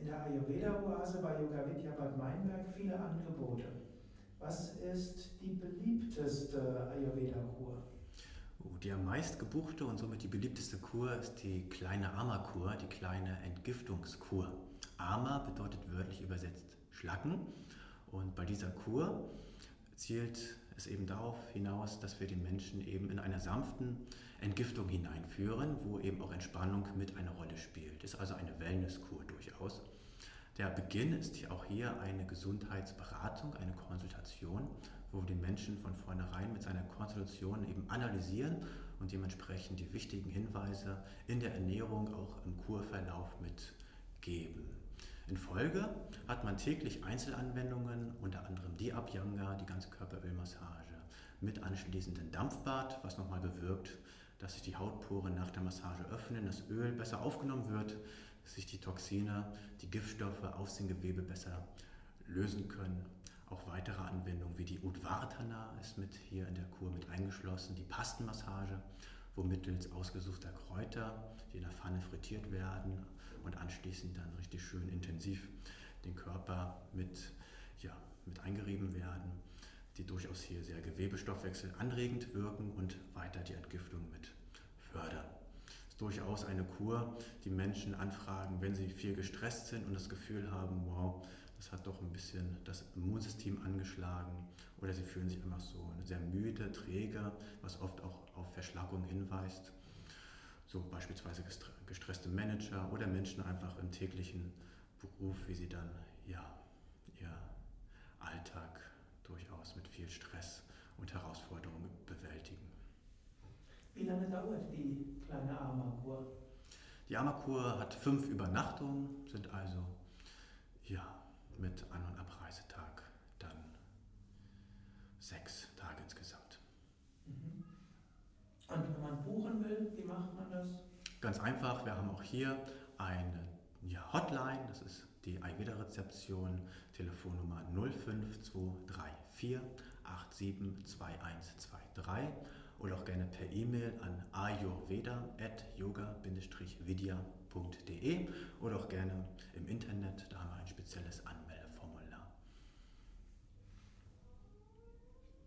in der Ayurveda-Oase bei Yoga Vidya Bad Meinberg viele Angebote. Was ist die beliebteste Ayurveda-Kur? Oh, die am meist gebuchte und somit die beliebteste Kur ist die kleine Ama-Kur, die kleine Entgiftungskur. Ama bedeutet wörtlich übersetzt Schlacken und bei dieser Kur zielt es eben darauf hinaus, dass wir den Menschen eben in einer sanften Entgiftung hineinführen, wo eben auch Entspannung mit eine Rolle spielt. Ist also eine Wellnesskur durchaus. Der Beginn ist auch hier eine Gesundheitsberatung, eine Konsultation, wo wir den Menschen von vornherein mit seiner Konsultation eben analysieren und dementsprechend die wichtigen Hinweise in der Ernährung auch im Kurverlauf mitgeben. In Folge hat man täglich Einzelanwendungen, unter anderem die Abhyanga, die ganze Körperölmassage, mit anschließendem Dampfbad, was nochmal bewirkt, dass sich die Hautporen nach der Massage öffnen, das Öl besser aufgenommen wird, sich die Toxine, die Giftstoffe aus dem Gewebe besser lösen können. Auch weitere Anwendungen wie die Udvartana ist mit hier in der Kur mit eingeschlossen, die Pastenmassage wo mittels ausgesuchter Kräuter, die in der Pfanne frittiert werden und anschließend dann richtig schön intensiv den Körper mit, ja, mit eingerieben werden, die durchaus hier sehr Gewebestoffwechsel anregend wirken und weiter die Entgiftung mit fördern. Es ist durchaus eine Kur, die Menschen anfragen, wenn sie viel gestresst sind und das Gefühl haben, wow, das hat doch ein bisschen das Immunsystem angeschlagen oder sie fühlen sich einfach so sehr müde, träge, was oft auch auf Verschlackung hinweist. So beispielsweise gestresste Manager oder Menschen einfach im täglichen Beruf, wie sie dann ja, ihr Alltag durchaus mit viel Stress und Herausforderungen bewältigen. Wie lange dauert die kleine Armakur? Die Armakur hat fünf Übernachtungen, sind also ja, mit An- und Abreisetag dann sechs Tage insgesamt. Mhm. Und wenn man buchen will, wie macht man das? Ganz einfach, wir haben auch hier eine ja, Hotline, das ist die Ayurveda-Rezeption, Telefonnummer 05234 872123 oder auch gerne per E-Mail an ayurveda.yoga-vidya.de oder auch gerne im Internet, da haben wir ein spezielles.